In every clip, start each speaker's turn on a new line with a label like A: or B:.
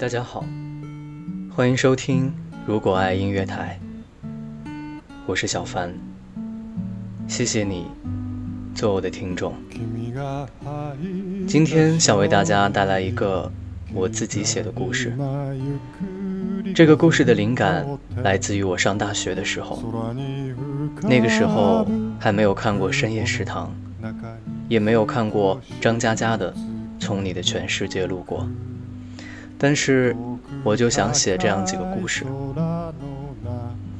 A: 大家好，欢迎收听《如果爱音乐台》，我是小凡，谢谢你做我的听众。今天想为大家带来一个我自己写的故事。这个故事的灵感来自于我上大学的时候，那个时候还没有看过《深夜食堂》，也没有看过张嘉佳的《从你的全世界路过》。但是，我就想写这样几个故事，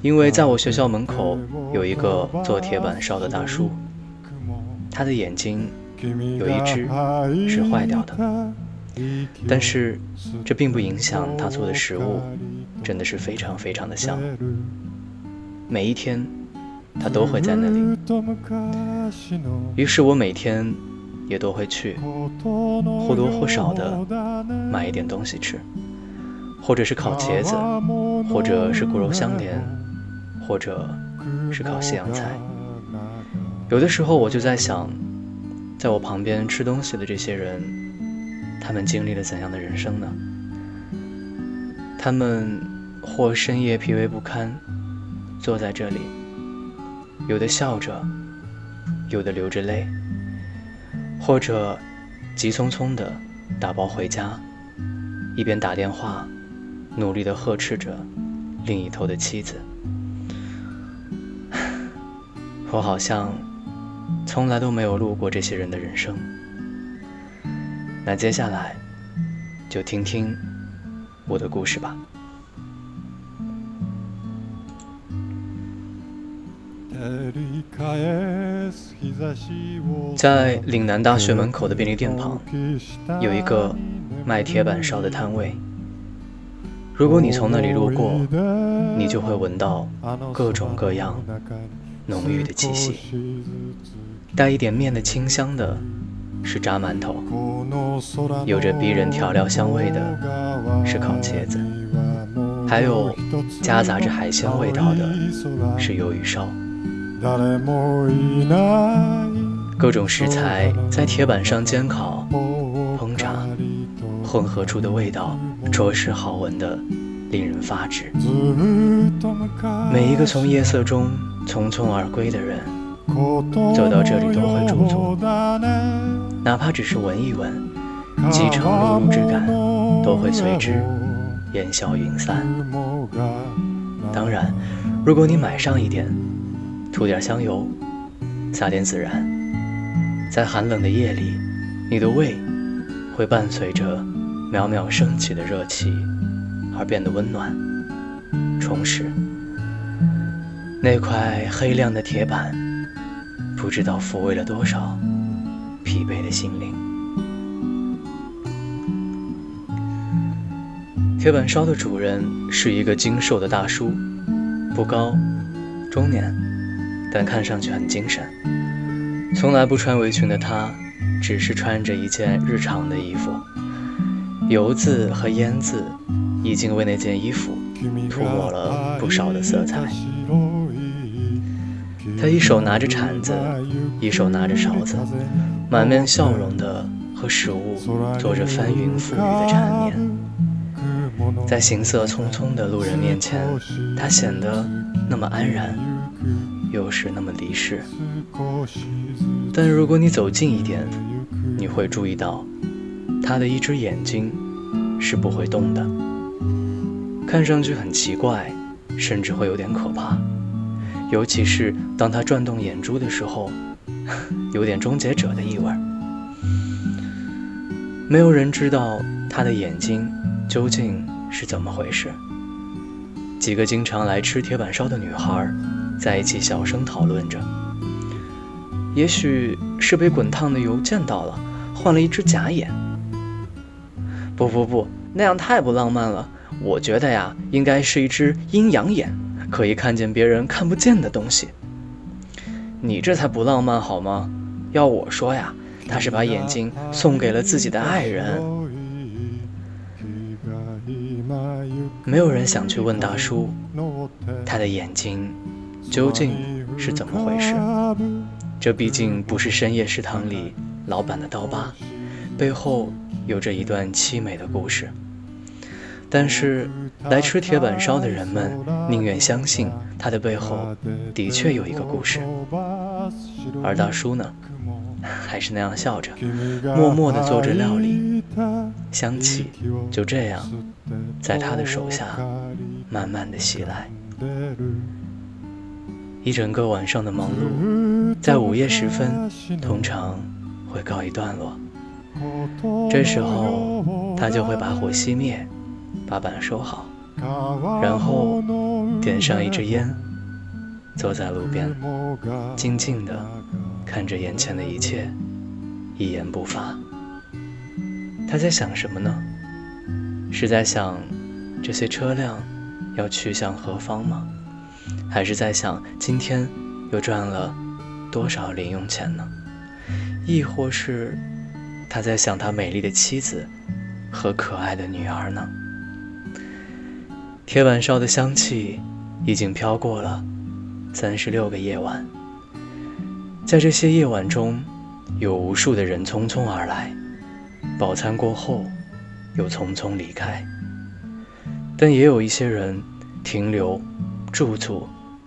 A: 因为在我学校门口有一个做铁板烧的大叔，他的眼睛有一只是坏掉的，但是这并不影响他做的食物真的是非常非常的香。每一天，他都会在那里，于是我每天。也都会去，或多或少的买一点东西吃，或者是烤茄子，或者是骨肉相连，或者是烤西洋菜。有的时候我就在想，在我旁边吃东西的这些人，他们经历了怎样的人生呢？他们或深夜疲惫不堪，坐在这里，有的笑着，有的流着泪。或者，急匆匆的打包回家，一边打电话，努力的呵斥着另一头的妻子。我好像从来都没有录过这些人的人生。那接下来，就听听我的故事吧。在岭南大学门口的便利店旁，有一个卖铁板烧的摊位。如果你从那里路过，你就会闻到各种各样浓郁的气息。带一点面的清香的是炸馒头，有着逼人调料香味的是烤茄子，还有夹杂着海鲜味道的是鱿鱼烧。各种食材在铁板上煎烤、烹炸，混合出的味道着实好闻的令人发指。每一个从夜色中匆匆而归的人，走到这里都会驻足，哪怕只是闻一闻，几成落入之感都会随之烟消云散。当然，如果你买上一点。涂点香油，撒点孜然，在寒冷的夜里，你的胃会伴随着渺渺升起的热气而变得温暖、充实。那块黑亮的铁板，不知道抚慰了多少疲惫的心灵。铁板烧的主人是一个精瘦的大叔，不高，中年。但看上去很精神。从来不穿围裙的他，只是穿着一件日常的衣服。油渍和烟渍已经为那件衣服涂抹了不少的色彩。他一手拿着铲子，一手拿着勺子，满面笑容的和食物做着翻云覆雨的缠绵。在行色匆匆的路人面前，他显得那么安然，又是那么离世。但如果你走近一点，你会注意到，他的一只眼睛是不会动的，看上去很奇怪，甚至会有点可怕。尤其是当他转动眼珠的时候，有点终结者的意味。没有人知道他的眼睛究竟是怎么回事。几个经常来吃铁板烧的女孩在一起小声讨论着。也许是被滚烫的油溅到了，换了一只假眼。不不不，那样太不浪漫了。我觉得呀，应该是一只阴阳眼。可以看见别人看不见的东西，你这才不浪漫好吗？要我说呀，他是把眼睛送给了自己的爱人。没有人想去问大叔，他的眼睛究竟是怎么回事？这毕竟不是深夜食堂里老板的刀疤，背后有着一段凄美的故事。但是，来吃铁板烧的人们宁愿相信他的背后的确有一个故事，而大叔呢，还是那样笑着，默默地做着料理，香气就这样在他的手下慢慢的袭来。一整个晚上的忙碌，在午夜时分通常会告一段落，这时候他就会把火熄灭。把板收好，然后点上一支烟，坐在路边，静静地看着眼前的一切，一言不发。他在想什么呢？是在想这些车辆要去向何方吗？还是在想今天又赚了多少零用钱呢？亦或是他在想他美丽的妻子和可爱的女儿呢？铁板烧的香气已经飘过了三十六个夜晚，在这些夜晚中，有无数的人匆匆而来，饱餐过后又匆匆离开。但也有一些人停留、驻足、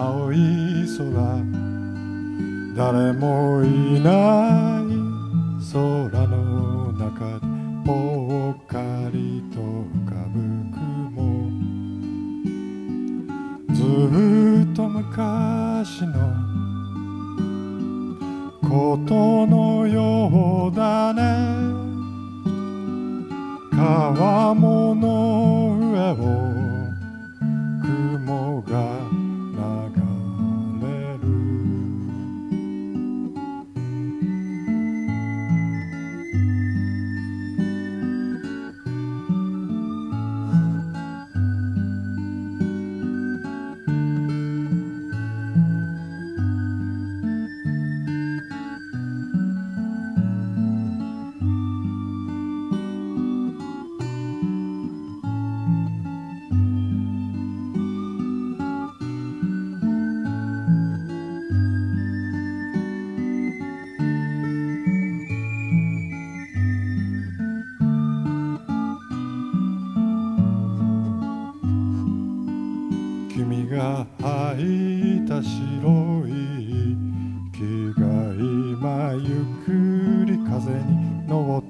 A: 青い空誰もいない空の中でぽっかりと浮かぶ雲ずっと昔のことのようだね。川面の上をた白い木が今ゆっくり風に乗って